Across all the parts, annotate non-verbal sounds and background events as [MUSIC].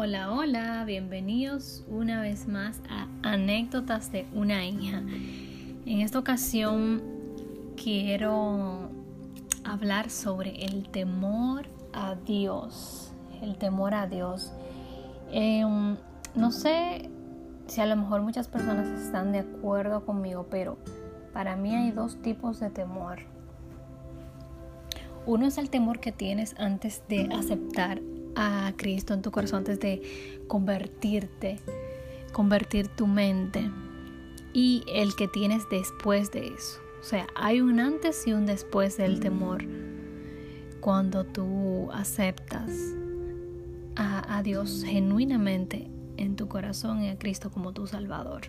Hola, hola, bienvenidos una vez más a Anécdotas de una hija. En esta ocasión quiero hablar sobre el temor a Dios. El temor a Dios. Em, no sé si a lo mejor muchas personas están de acuerdo conmigo, pero para mí hay dos tipos de temor. Uno es el temor que tienes antes de aceptar a Cristo en tu corazón antes de convertirte, convertir tu mente y el que tienes después de eso. O sea, hay un antes y un después del temor cuando tú aceptas a, Dios genuinamente en tu corazón y a Cristo como tu Salvador.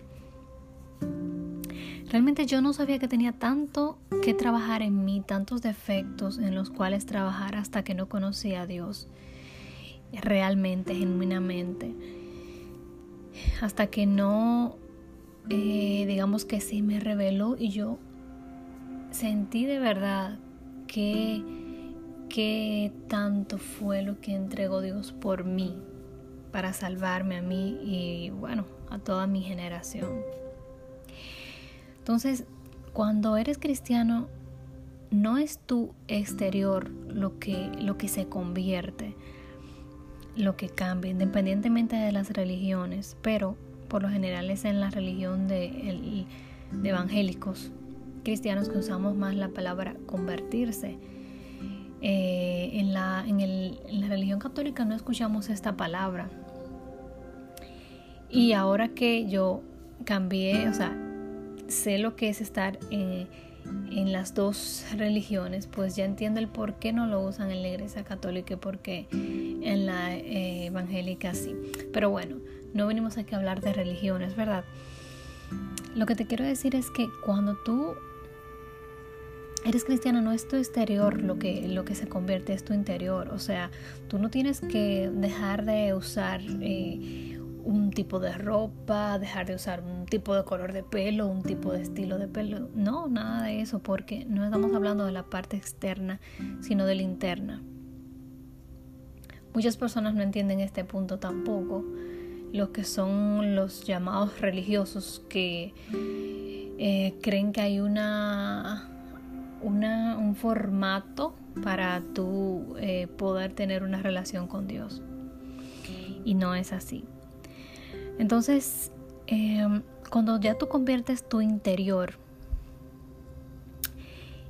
Realmente yo no sabía que tenía tanto que trabajar en mí, tantos defectos en los cuales trabajar hasta que no conocía a Dios realmente, genuinamente. Hasta que no, eh, digamos que sí me reveló y yo sentí de verdad que, que tanto fue lo que entregó Dios por mí, para salvarme a mí y bueno, a toda mi generación. Entonces, cuando eres cristiano, no es tu exterior lo que, lo que se convierte, lo que cambia, independientemente de las religiones, pero por lo general es en la religión de, evangélicos, cristianos que usamos más la palabra convertirse. Eh, en, la, en la religión católica no escuchamos esta palabra. Y ahora que yo cambié, o sea, sé lo que es estar en en las dos religiones, pues ya entiendo el por qué no lo usan en la iglesia católica y por qué en la eh, evangélica sí. Pero bueno, no venimos aquí a hablar de religiones, ¿verdad? Lo que te quiero decir es que cuando tú eres cristiano no es tu exterior lo que, lo que se convierte, es tu interior. O sea, tú no tienes que dejar de usar eh, un tipo de ropa, dejar de usar un tipo de color de pelo, un tipo de estilo de pelo. No, nada de eso, porque no estamos hablando de la parte externa, sino de la interna. Muchas personas no entienden este punto tampoco. Los que son los llamados religiosos que eh, creen que hay una, una, un formato para tú eh, poder tener una relación con Dios. Y no es así. Entonces, em, cuando ya tú conviertes tu interior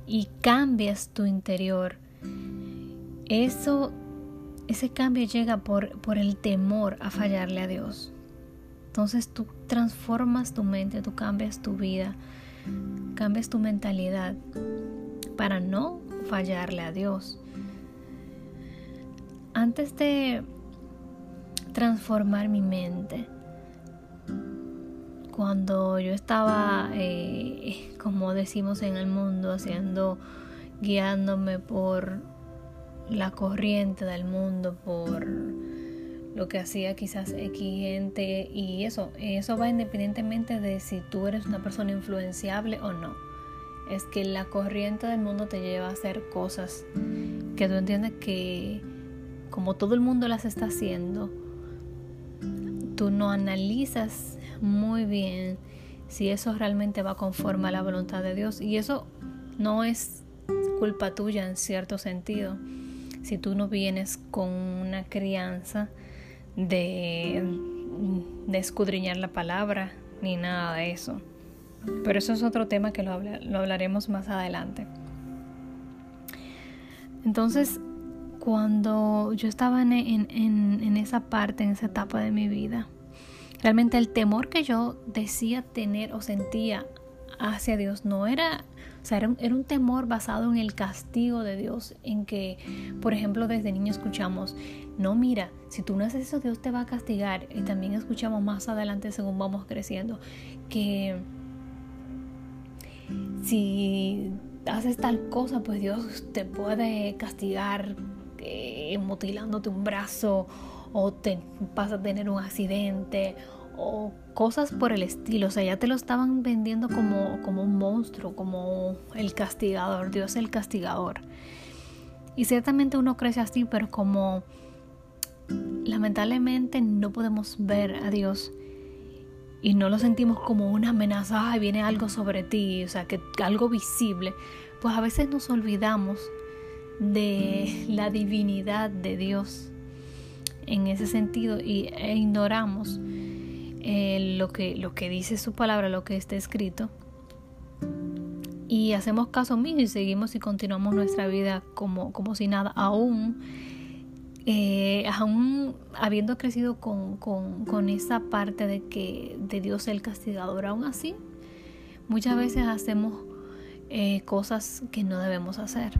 y cambias tu interior, eso, ese cambio llega por, por el temor a fallarle a Dios. Entonces tú transformas tu mente, tú cambias tu vida, cambias tu mentalidad para no fallarle a Dios. Antes de transformar mi mente, cuando yo estaba, eh, como decimos en el mundo, haciendo, guiándome por la corriente del mundo, por lo que hacía quizás X gente y eso, eso va independientemente de si tú eres una persona influenciable o no. Es que la corriente del mundo te lleva a hacer cosas que tú entiendes que como todo el mundo las está haciendo, tú no analizas muy bien si eso realmente va conforme a la voluntad de Dios. Y eso no es culpa tuya en cierto sentido. Si tú no vienes con una crianza de, escudriñar la palabra ni nada de eso. Pero eso es otro tema que lo, hablaremos más adelante. Entonces, cuando yo estaba en, esa parte, en esa etapa de mi vida, Realmente el temor que yo decía tener o sentía hacia Dios no era, o sea, era un, temor basado en el castigo de Dios, en que, por ejemplo, desde niño escuchamos, no mira, si tú no haces eso, Dios te va a castigar. Y también escuchamos más adelante, según vamos creciendo, que si haces tal cosa, pues Dios te puede castigar eh, mutilándote un brazo o te vas a tener un accidente o cosas por el estilo. O sea, ya te lo estaban vendiendo como, como un monstruo, como el castigador, Dios el castigador. Y ciertamente uno crece así, pero como lamentablemente no podemos ver a Dios y no lo sentimos como una amenaza, y viene algo sobre ti, o sea, que algo visible, pues a veces nos olvidamos de la divinidad de Dios en ese sentido y, e ignoramos eh, lo, que, lo que dice su palabra, lo que está escrito. Y hacemos caso mismo y seguimos y continuamos nuestra vida como, como si nada, aún eh, aún habiendo crecido con, con, esa parte de que de Dios el castigador, aún así, muchas veces hacemos eh, cosas que no debemos hacer.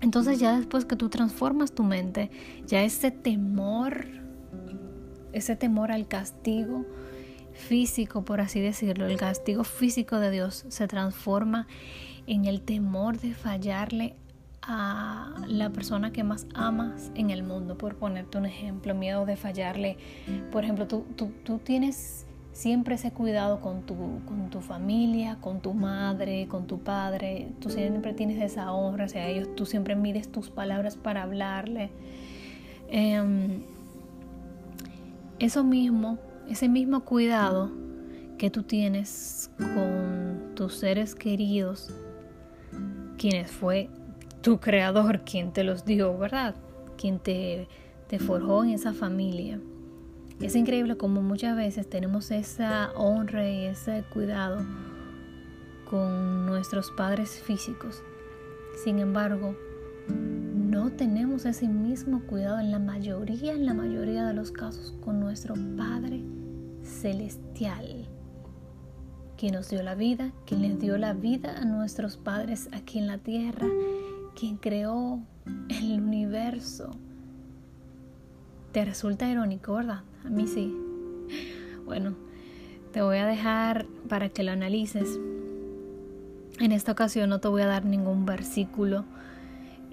Entonces ya después que tú transformas tu mente, ya ese temor, ese temor al castigo físico, por así decirlo, el castigo físico de Dios se transforma en el temor de fallarle a la persona que más amas en el mundo, por ponerte un ejemplo, miedo de fallarle. Por ejemplo, tú, tú, tienes siempre ese cuidado con tu, con tu familia, con tu madre, con tu padre, tú siempre tienes esa honra hacia ellos, tú siempre mides tus palabras para hablarle. Em, eso mismo, ese mismo cuidado que tú tienes con tus seres queridos, quienes fue tu creador quien te los dio, ¿verdad? Quien te, te forjó en esa familia. Es increíble como muchas veces tenemos esa honra y ese cuidado con nuestros padres físicos. Sin embargo, no tenemos ese mismo cuidado en la mayoría, en la mayoría de los casos con nuestro Padre Celestial, quien nos dio la vida, quien les dio la vida a nuestros padres aquí en la tierra quien creó el universo. Te resulta irónico, ¿verdad? A mí sí. Bueno, te voy a dejar para que lo analices. En esta ocasión no te voy a dar ningún versículo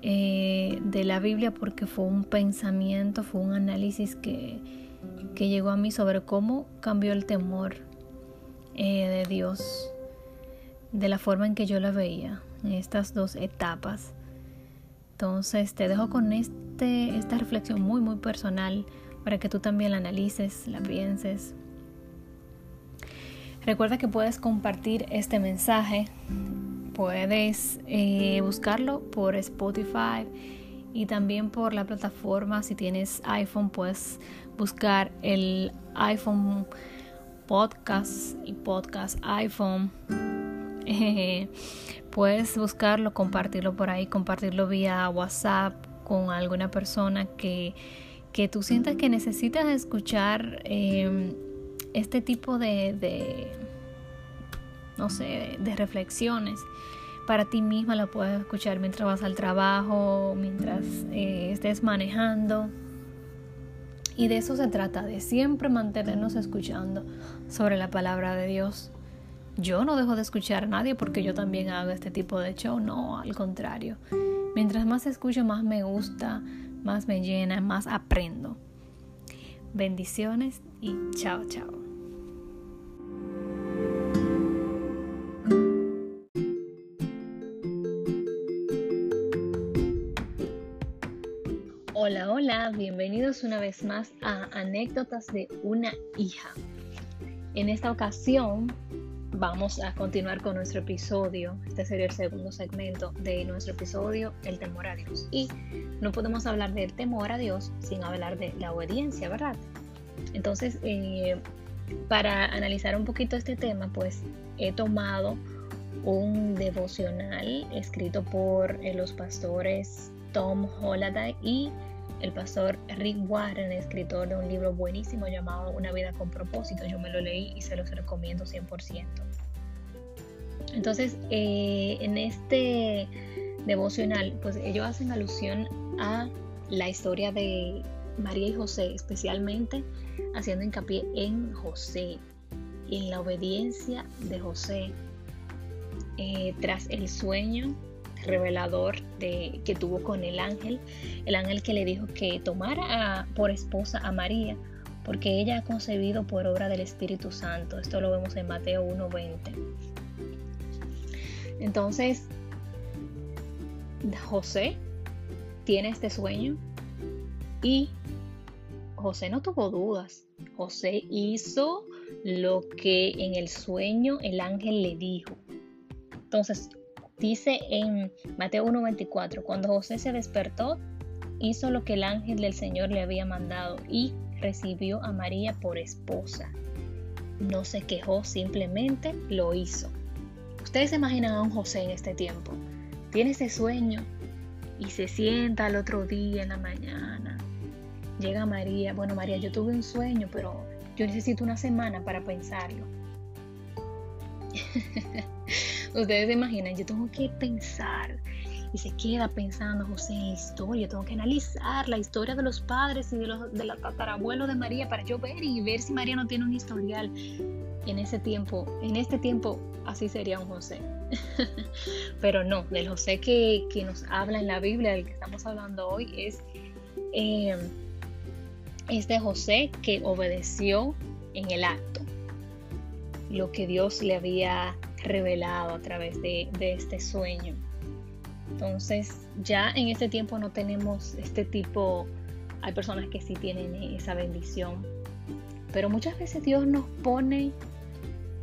eh, de la Biblia porque fue un pensamiento, fue un análisis que, que llegó a mí sobre cómo cambió el temor eh, de Dios, de la forma en que yo la veía en estas dos etapas. Entonces te dejo con este, esta reflexión muy, muy personal para que tú también la analices, la pienses. Recuerda que puedes compartir este mensaje, puedes eh, buscarlo por Spotify y también por la plataforma. Si tienes iPhone, puedes buscar el iPhone Podcast, el podcast iPhone. [LAUGHS] Puedes buscarlo, compartirlo por ahí, compartirlo vía WhatsApp con alguna persona que, que tú sientas que necesitas escuchar em, este tipo de, no sé, de reflexiones. Para ti misma la puedes escuchar mientras vas al trabajo, mientras eh, estés manejando. Y de eso se trata, de siempre mantenernos escuchando sobre la palabra de Dios. Yo no dejo de escuchar a nadie porque yo también hago este tipo de show, no, al contrario. Mientras más escucho, más me gusta, más me llena, más aprendo. Bendiciones y chao, chao. Hola, hola, bienvenidos una vez más a Anécdotas de una hija. En esta ocasión vamos a continuar con nuestro episodio. Este sería el segundo segmento de nuestro episodio, el temor a Dios. Y no podemos hablar del temor a Dios sin hablar de la obediencia, ¿verdad? Entonces, eh, para analizar un poquito este tema, pues he tomado un devocional escrito por eh, los pastores Tom Holliday y el pastor Rick Warren, escritor de un libro buenísimo llamado Una vida con propósito. Yo me lo leí y se los recomiendo 100%. Entonces, eh, en este devocional, pues ellos hacen alusión a la historia de María y José, especialmente haciendo hincapié en José, en la obediencia de José eh, tras el sueño revelador de, que tuvo con el ángel, el ángel que le dijo que tomara por esposa a María, porque ella ha concebido por obra del Espíritu Santo. Esto lo vemos en Mateo 1.20. Entonces, José tiene este sueño Y José no tuvo dudas. José hizo lo que en el sueño el ángel le dijo. Entonces, dice en Mateo 1:24, cuando José se despertó, hizo lo que el ángel del Señor le había mandado y recibió a María por esposa. No se quejó, simplemente lo hizo. Ustedes se imaginan a un José en este tiempo. Tiene ese sueño y se sienta al otro día en la mañana. Llega María. Bueno, María, yo tuve un sueño, pero yo necesito una semana para pensarlo. [LAUGHS] Ustedes se imaginan, yo tengo que pensar y se queda pensando José en la historia. Tengo que analizar la historia de los padres y de los de la tatarabuelo de María para yo ver y ver si María no tiene un historial. En ese tiempo, en este tiempo, así sería un José. [LAUGHS] Pero no, del José que, nos habla en la Biblia, del que estamos hablando hoy, es eh, este José que obedeció en el acto lo que Dios le había revelado a través de, este sueño. Entonces, ya en este tiempo no tenemos este tipo, hay personas que sí tienen esa bendición, pero muchas veces Dios nos pone,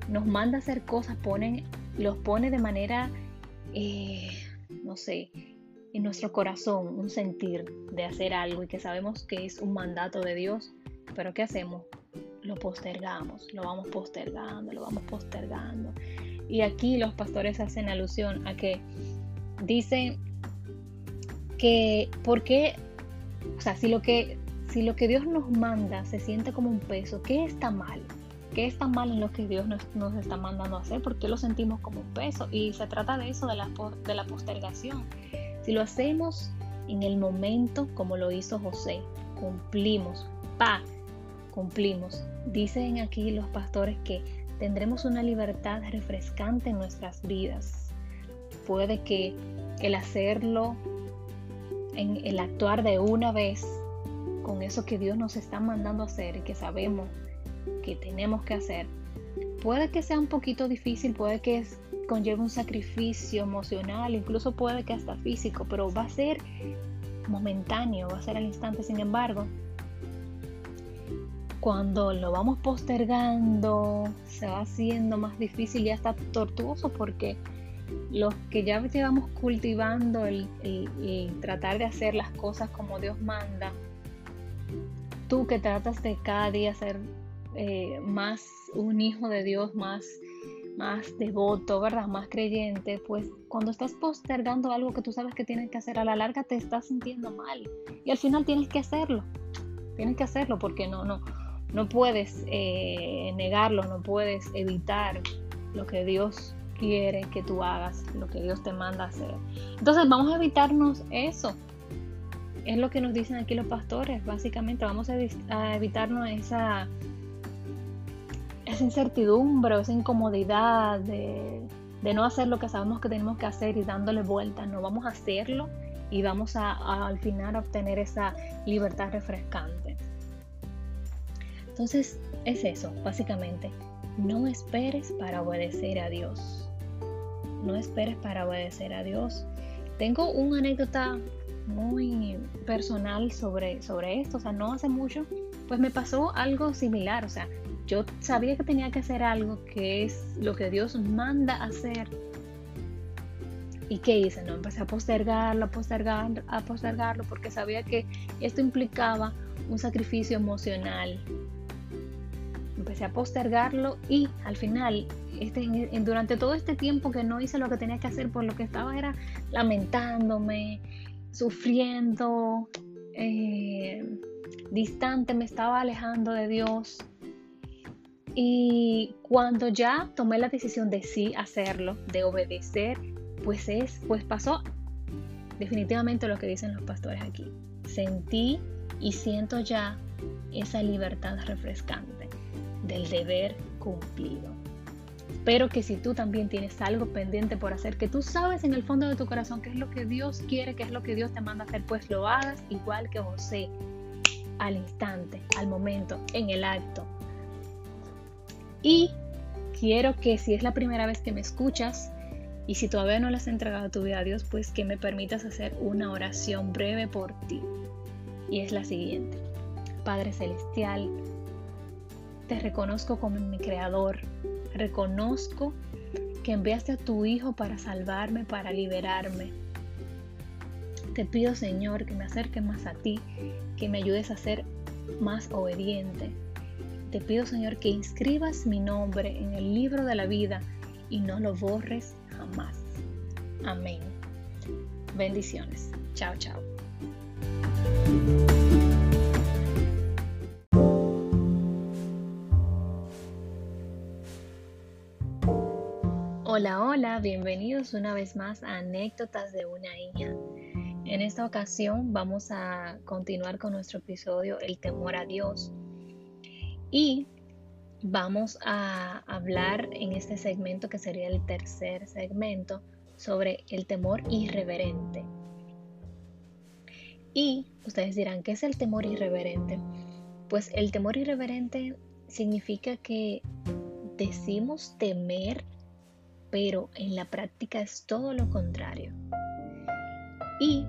nos manda a hacer cosas, pone, los pone de manera, eh, no sé, en nuestro corazón, un sentir de hacer algo y que sabemos que es un mandato de Dios, pero ¿qué hacemos? Lo postergamos, lo vamos postergando, lo vamos postergando. Y aquí los pastores hacen alusión a que dice que, ¿por qué? O sea, si lo que, si lo que Dios nos manda se siente como un peso, ¿qué está mal? ¿Qué está mal en lo que Dios nos, está mandando a hacer? ¿Por qué lo sentimos como un peso? Y se trata de eso, de la, de la postergación. Si lo hacemos en el momento como lo hizo José, cumplimos, pa, cumplimos. Dicen aquí los pastores que tendremos una libertad refrescante en nuestras vidas puede que el hacerlo, en el actuar de una vez con eso que Dios nos está mandando hacer y que sabemos que tenemos que hacer, puede que sea un poquito difícil, puede que conlleve un sacrificio emocional, incluso puede que hasta físico, pero va a ser momentáneo, va a ser al instante. Sin embargo, cuando lo vamos postergando, se va haciendo más difícil y hasta tortuoso porque los que ya llevamos cultivando el, tratar de hacer las cosas como Dios manda, tú que tratas de cada día ser eh, más un hijo de Dios, más, más devoto, ¿verdad? Más creyente, pues cuando estás postergando algo que tú sabes que tienes que hacer, a la larga te estás sintiendo mal y al final tienes que hacerlo, tienes que hacerlo porque no, no, no puedes eh, negarlo, no puedes evitar lo que Dios quiere que tú hagas, lo que Dios te manda hacer. Entonces vamos a evitarnos eso. Es lo que nos dicen aquí los pastores, básicamente. Vamos a, evitarnos esa, incertidumbre, esa incomodidad de, no hacer lo que sabemos que tenemos que hacer y dándole vueltas. No vamos a hacerlo y vamos a, al final obtener esa libertad refrescante. Entonces es eso, básicamente. No esperes para obedecer a Dios no esperes para obedecer a Dios. Tengo una anécdota muy personal sobre, sobre esto, o sea, no hace mucho, pues me pasó algo similar, o sea, yo sabía que tenía que hacer algo que es lo que Dios manda hacer. ¿Y qué hice? No, empecé a postergarlo, a postergarlo, a postergarlo, porque sabía que esto implicaba un sacrificio emocional. Empecé a postergarlo y al final este, durante todo este tiempo que no hice lo que tenía que hacer, por lo que estaba era lamentándome, sufriendo, eh, distante, me estaba alejando de Dios. Y cuando ya tomé la decisión de sí hacerlo, de obedecer, pues es, pues pasó definitivamente lo que dicen los pastores aquí. Sentí y siento ya esa libertad refrescante del deber cumplido. Espero que si tú también tienes algo pendiente por hacer, que tú sabes en el fondo de tu corazón qué es lo que Dios quiere, qué es lo que Dios te manda hacer, pues lo hagas igual que José, al instante, al momento, en el acto. Y quiero que si es la primera vez que me escuchas y si todavía no le has entregado tu vida a Dios, pues que me permitas hacer una oración breve por ti. y es la siguiente. Padre Celestial, te reconozco como mi creador, reconozco que enviaste a tu Hijo para salvarme, para liberarme. Te pido Señor que me acerque más a ti, que me ayudes a ser más obediente. Te pido Señor que inscribas mi nombre en el libro de la vida y no lo borres jamás. Amén. Bendiciones. Chao, chao. Hola, hola, bienvenidos una vez más a Anécdotas de una hija. En esta ocasión vamos a continuar con nuestro episodio El temor a Dios. Y vamos a hablar en este segmento que sería el tercer segmento sobre el temor irreverente. Y ustedes dirán, ¿qué es el temor irreverente? Pues el temor irreverente significa que decimos temer, pero en la práctica es todo lo contrario. Y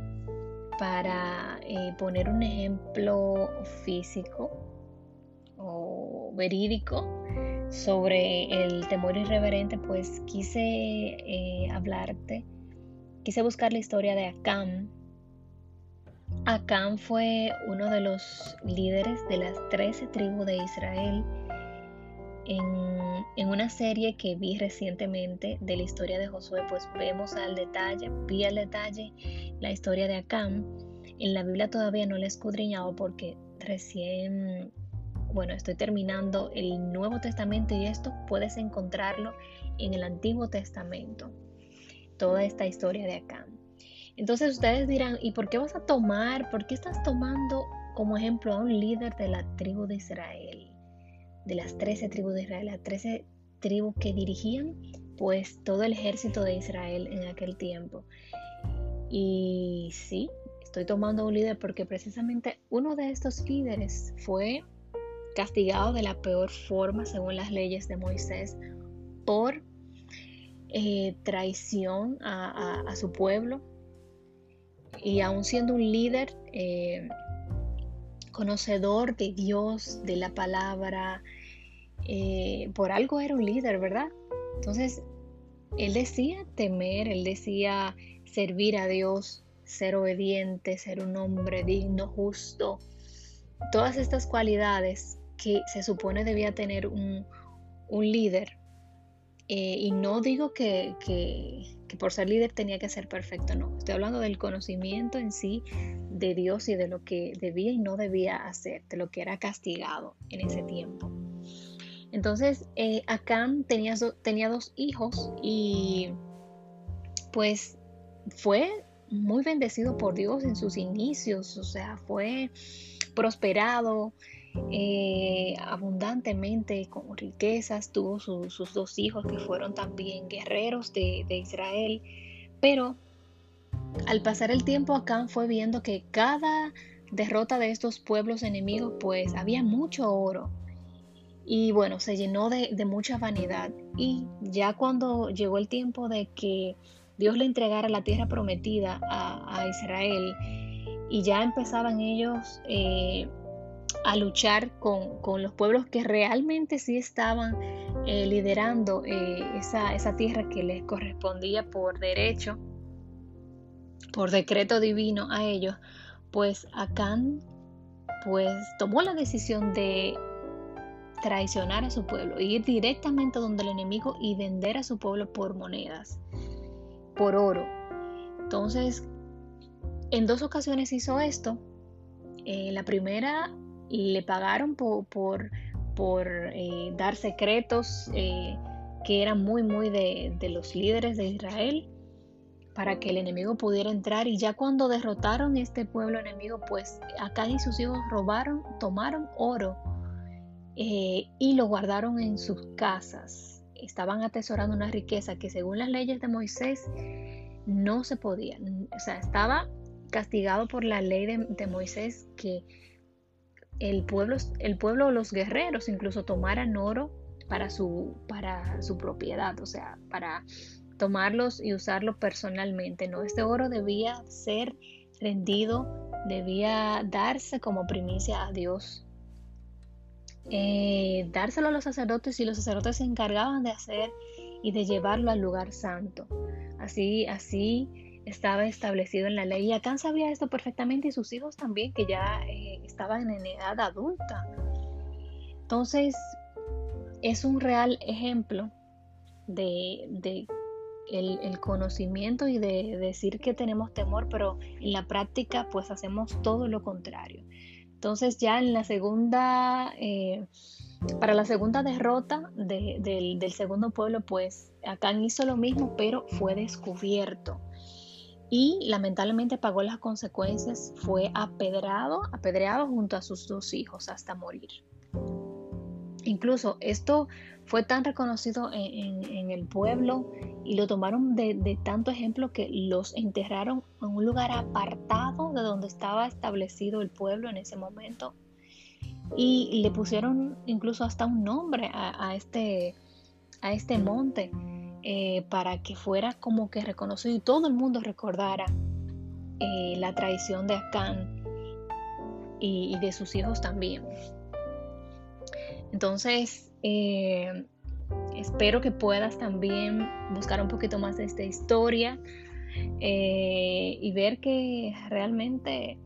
para eh, poner un ejemplo físico o verídico sobre el temor irreverente, pues quise eh, hablarte, quise buscar la historia de Acán, Acán fue uno de los líderes de las trece tribus de Israel. En, una serie que vi recientemente de la historia de Josué, pues vemos al detalle, vi al detalle la historia de Acán. En la Biblia todavía no la he escudriñado porque recién, bueno, estoy terminando el Nuevo Testamento y esto puedes encontrarlo en el Antiguo Testamento. Toda esta historia de Acán. Entonces ustedes dirán, ¿y por qué vas a tomar, por qué estás tomando como ejemplo a un líder de la tribu de Israel? De las 13 tribus de Israel, las 13 tribus que dirigían pues todo el ejército de Israel en aquel tiempo. Y sí, estoy tomando un líder porque precisamente uno de estos líderes fue castigado de la peor forma según las leyes de Moisés por eh, traición a su pueblo, y aún siendo un líder eh, conocedor de Dios, de la palabra, eh, por algo era un líder, ¿verdad? Entonces, él decía temer, él decía servir a Dios, ser obediente, ser un hombre digno, justo, todas estas cualidades que se supone debía tener un, líder. Eh, y no digo que, por ser líder tenía que ser perfecto, no. Estoy hablando del conocimiento en sí de Dios y de lo que debía y no debía hacer, de lo que era castigado en ese tiempo. Entonces, eh, Acán tenía, tenía dos hijos y pues fue muy bendecido por Dios en sus inicios, o sea, fue prosperado, eh, abundantemente con riquezas, tuvo sus dos hijos que fueron también guerreros de, Israel, pero al pasar el tiempo Acán fue viendo que cada derrota de estos pueblos enemigos pues había mucho oro. Y bueno, se llenó de, mucha vanidad. Y ya cuando llegó el tiempo de que Dios le entregara la tierra prometida a, Israel y ya empezaban ellos eh, a luchar con, los pueblos que realmente sí estaban eh, liderando eh, esa, esa, tierra que les correspondía por derecho, por decreto divino a ellos, pues Acán pues tomó la decisión de traicionar a su pueblo, ir directamente donde el enemigo y vender a su pueblo por monedas, por oro. Entonces, en dos ocasiones hizo esto. Eh, la primera le pagaron por, por, eh, dar secretos eh, que eran muy, muy de, los líderes de Israel para que el enemigo pudiera entrar y ya cuando derrotaron este pueblo enemigo, pues acá y sus hijos robaron, tomaron oro eh, y lo guardaron en sus casas. Estaban atesorando una riqueza que según las leyes de Moisés no se podía. O sea, estaba castigado por la ley de, de Moisés que el pueblo, el pueblo, los guerreros incluso tomaran oro para su, para su propiedad, o sea, para tomarlos y usarlo personalmente. No, este oro debía ser rendido debía darse como primicia a Dios. Eh, dárselo a los sacerdotes y los sacerdotes se encargaban de hacer y de llevarlo al lugar santo. Así, así estaba establecido en la ley. Y Acán sabía esto perfectamente y sus hijos también, que ya eh, estaban en edad adulta. Entonces, es un real ejemplo de, el, conocimiento y de decir que tenemos temor, pero en la práctica pues hacemos todo lo contrario. Entonces ya en la segunda, eh, para la segunda derrota del, del, segundo pueblo, pues Acán hizo lo mismo, pero fue descubierto. Y lamentablemente pagó las consecuencias, fue apedrado, apedreado junto a sus dos hijos hasta morir. Incluso esto fue tan reconocido en, el pueblo y lo tomaron de, tanto ejemplo que los enterraron en un lugar apartado de donde estaba establecido el pueblo en ese momento. Y le pusieron incluso hasta un nombre a, este, a este monte eh, para que fuera como que reconocido y todo el mundo recordara eh, la traición de Acán y de sus hijos también. Entonces, eh, espero que puedas también buscar un poquito más de esta historia y ver que realmente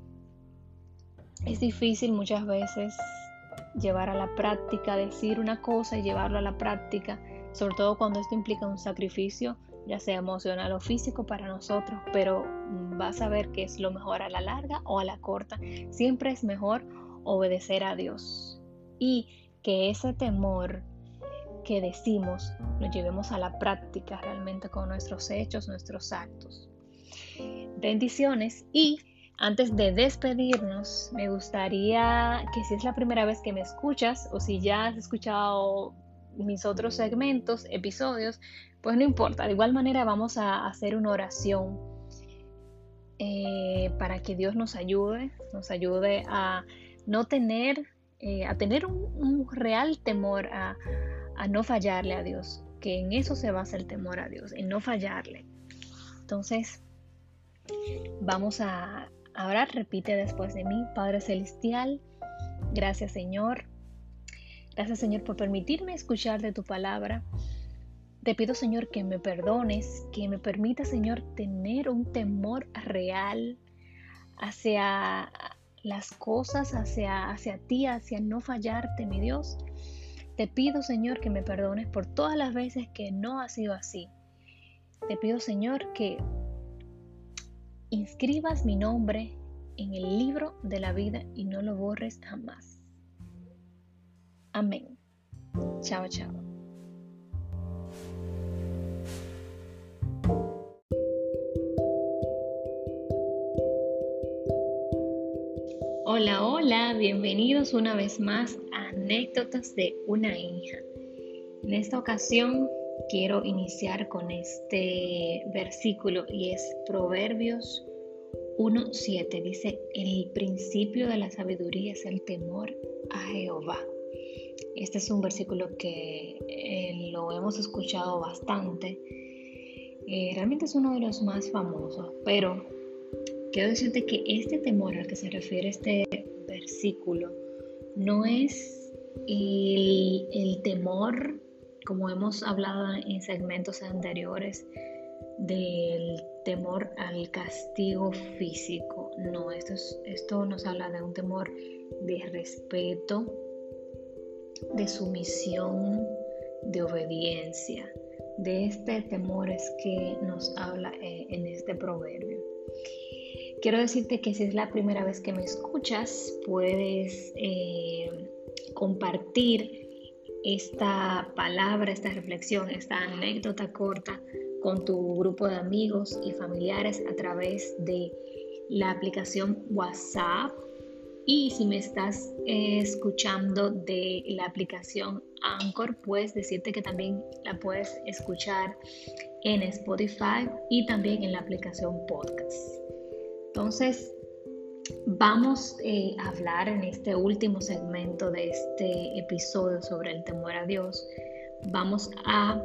es difícil muchas veces llevar a la práctica, decir una cosa y llevarlo a la práctica, sobre todo cuando esto implica un sacrificio, ya sea emocional o físico para nosotros, pero vas a ver que es lo mejor a la larga o a la corta. Siempre es mejor obedecer a Dios. Y que ese temor que decimos lo llevemos a la práctica realmente con nuestros hechos, nuestros actos. Bendiciones y antes de despedirnos, me gustaría que si es la primera vez que me escuchas o si ya has escuchado mis otros segmentos, episodios, pues no importa. De igual manera vamos a hacer una oración eh, para que Dios nos ayude, nos ayude a no tener eh, a tener un, real temor a, no fallarle a Dios, que en eso se basa el temor a Dios, en no fallarle. Entonces, vamos a ahora repite después de mí, Padre Celestial, gracias Señor, gracias Señor por permitirme escuchar de tu palabra. Te pido Señor que me perdones, que me permita Señor tener un temor real hacia las cosas hacia, hacia ti, hacia no fallarte, mi Dios. Te pido, Señor, que me perdones por todas las veces que no ha sido así. Te pido, Señor, que inscribas mi nombre en el libro de la vida y no lo borres jamás. Amén. Chao, chao. Hola, hola, bienvenidos una vez más a Anécdotas de una hija. En esta ocasión quiero iniciar con este versículo y es Proverbios 1.7. Dice, el principio de la sabiduría es el temor a Jehová. Este es un versículo que eh, lo hemos escuchado bastante. Eh, realmente es uno de los más famosos, pero quiero decirte que este temor al que se refiere este versículo no es el, temor, como hemos hablado en segmentos anteriores, del temor al castigo físico. No, esto, esto nos habla de un temor de respeto, de sumisión, de obediencia. De este temor que nos habla eh, en este proverbio. Quiero decirte que si es la primera vez que me escuchas, puedes eh, compartir esta palabra, esta reflexión, esta anécdota corta con tu grupo de amigos y familiares a través de la aplicación WhatsApp. Y si me estás eh, escuchando de la aplicación Anchor, puedes decirte que también la puedes escuchar en Spotify y también en la aplicación Podcast. Entonces, vamos eh, a hablar en este último segmento de este episodio sobre el temor a Dios. Vamos a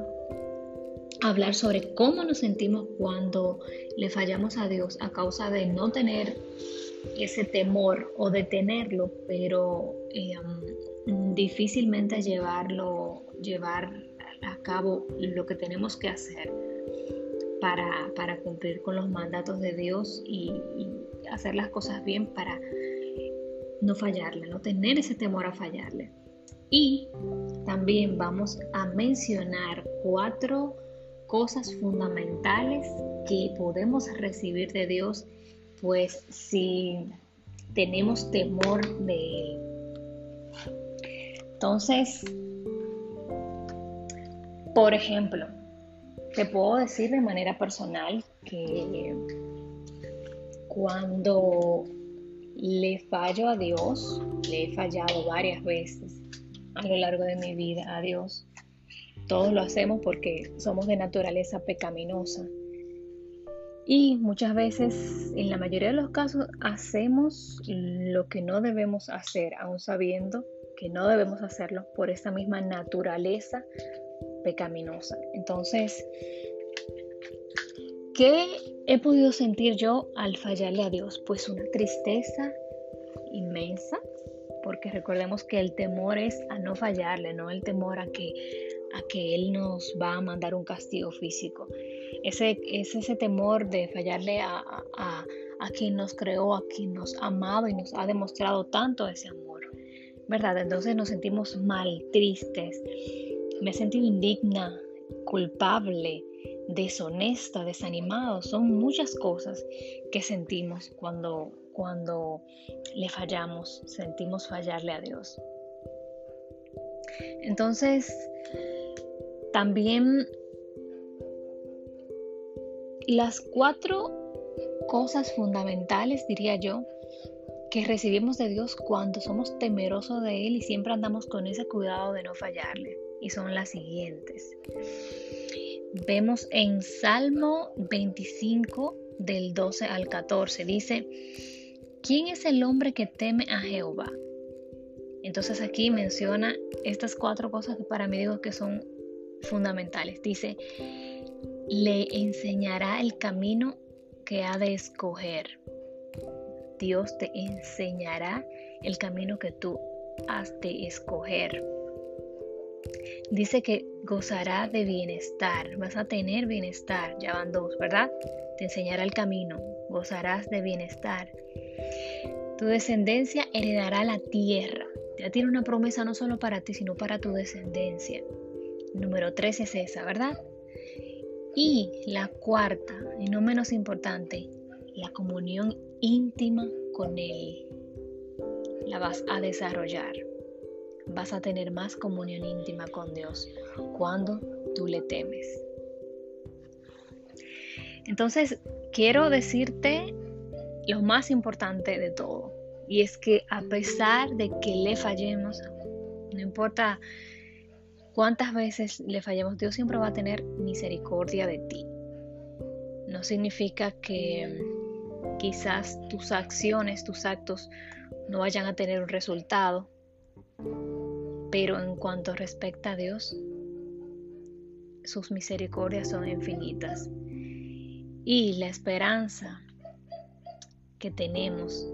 hablar sobre cómo nos sentimos cuando le fallamos a Dios a causa de no tener ese temor o de tenerlo, pero um, difícilmente llevarlo, llevar a cabo lo que tenemos que hacer para, cumplir con los mandatos de Dios y, hacer las cosas bien para no fallarle, no tener ese temor a fallarle. Y también vamos a mencionar cuatro cosas fundamentales que podemos recibir de Dios, pues si tenemos temor de Él. Entonces, por ejemplo, te puedo decir de manera personal que cuando le fallo a Dios, le he fallado varias veces a lo largo de mi vida a Dios. Todos lo hacemos porque somos de naturaleza pecaminosa. Y muchas veces, en la mayoría de los casos, hacemos lo que no debemos hacer, aún sabiendo que no debemos hacerlo por esa misma naturaleza pecaminosa. Entonces, ¿qué he podido sentir yo al fallarle a Dios? Pues una tristeza inmensa, porque recordemos que el temor es a no fallarle, no el temor a que, a que Él nos va a mandar un castigo físico. Ese, es ese temor de fallarle a, a, a quien nos creó, a quien nos ha amado y nos ha demostrado tanto ese amor. ¿Verdad? Entonces nos sentimos mal, tristes, me he sentido indigna, culpable, deshonesta, desanimado. Son muchas cosas que sentimos cuando, cuando le fallamos, sentimos fallarle a Dios. Entonces, también las cuatro cosas fundamentales, diría yo, que recibimos de Dios cuando somos temerosos de Él y siempre andamos con ese cuidado de no fallarle y son las siguientes. Vemos en Salmo 25 del 12 al 14, dice, ¿quién es el hombre que teme a Jehová? Entonces aquí menciona estas cuatro cosas que para mí digo que son fundamentales. Dice, le enseñará el camino que ha de escoger. Dios te enseñará el camino que tú has de escoger. Dice que gozará de bienestar, vas a tener bienestar, ya van dos, ¿verdad? Te enseñará el camino, gozarás de bienestar. Tu descendencia heredará la tierra. Ya tiene una promesa no solo para ti, sino para tu descendencia. Número tres es esa, ¿verdad? Y la cuarta, y no menos importante, la comunión íntima con Él. La vas a desarrollar vas a tener más comunión íntima con Dios cuando tú le temes. Entonces, quiero decirte lo más importante de todo, y es que a pesar de que le fallemos, no importa cuántas veces le fallemos, Dios siempre va a tener misericordia de ti. No significa que quizás tus acciones, tus actos no vayan a tener un resultado, pero en cuanto respecta a Dios, sus misericordias son infinitas. Y la esperanza que tenemos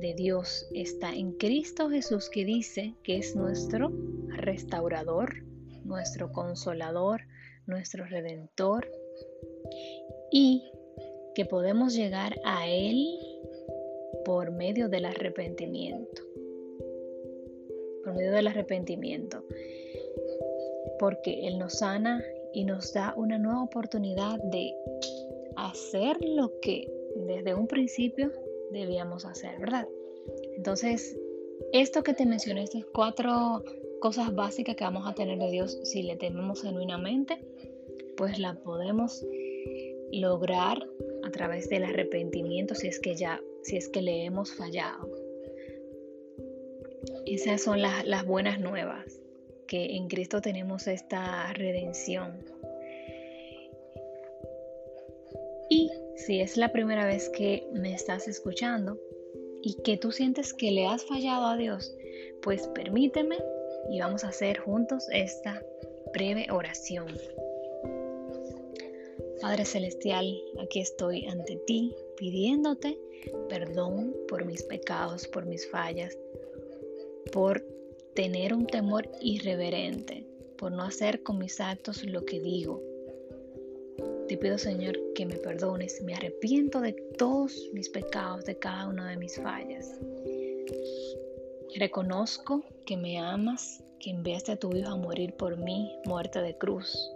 de Dios está en Cristo Jesús que dice que es nuestro restaurador, nuestro consolador, nuestro redentor y que podemos llegar a Él por medio del arrepentimiento por medio del arrepentimiento, porque Él nos sana y nos da una nueva oportunidad de hacer lo que desde un principio debíamos hacer, ¿verdad? Entonces, esto que te mencioné, estas cuatro cosas básicas que vamos a tener de Dios si le tememos genuinamente, pues la podemos lograr a través del arrepentimiento si es que ya, si es que le hemos fallado. Esas son las, buenas nuevas, que en Cristo tenemos esta redención. Y si es la primera vez que me estás escuchando y que tú sientes que le has fallado a Dios, pues permíteme y vamos a hacer juntos esta breve oración. Padre Celestial, aquí estoy ante ti pidiéndote perdón por mis pecados, por mis fallas, por tener un temor irreverente, por no hacer con mis actos lo que digo. Te pido Señor que me perdones, me arrepiento de todos mis pecados, de cada una de mis fallas. Reconozco que me amas, que enviaste a tu Hijo a morir por mí, muerte de cruz.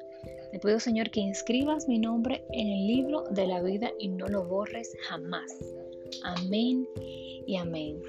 Te pido Señor que inscribas mi nombre en el libro de la vida y no lo borres jamás. Amén y amén.